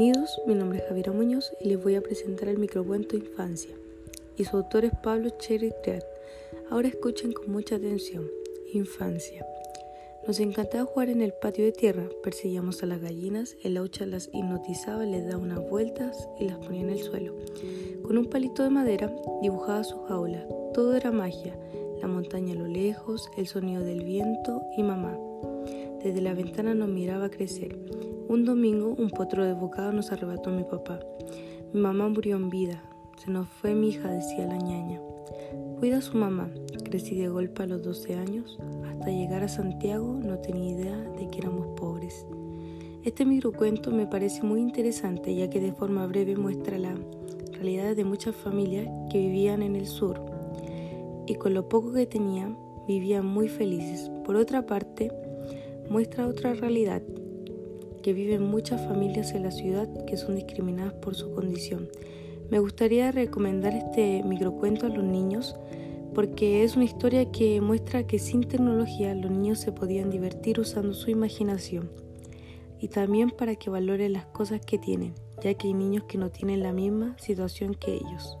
todos, mi nombre es Javiera Muñoz y les voy a presentar el microcuento Infancia. Y su autor es Pablo Cherry Triad. Ahora escuchen con mucha atención. Infancia. Nos encantaba jugar en el patio de tierra, perseguíamos a las gallinas, el aucha las hipnotizaba, les daba unas vueltas y las ponía en el suelo. Con un palito de madera dibujaba su jaula, todo era magia, la montaña a lo lejos, el sonido del viento y mamá. Desde la ventana nos miraba crecer. Un domingo un potro de bocado nos arrebató mi papá. Mi mamá murió en vida. Se nos fue mi hija, decía la ñaña. Cuida a su mamá. Crecí de golpe a los 12 años. Hasta llegar a Santiago no tenía idea de que éramos pobres. Este microcuento me parece muy interesante ya que de forma breve muestra la realidad de muchas familias que vivían en el sur y con lo poco que tenían vivían muy felices. Por otra parte, muestra otra realidad, que viven muchas familias en la ciudad que son discriminadas por su condición. Me gustaría recomendar este microcuento a los niños porque es una historia que muestra que sin tecnología los niños se podían divertir usando su imaginación y también para que valoren las cosas que tienen, ya que hay niños que no tienen la misma situación que ellos.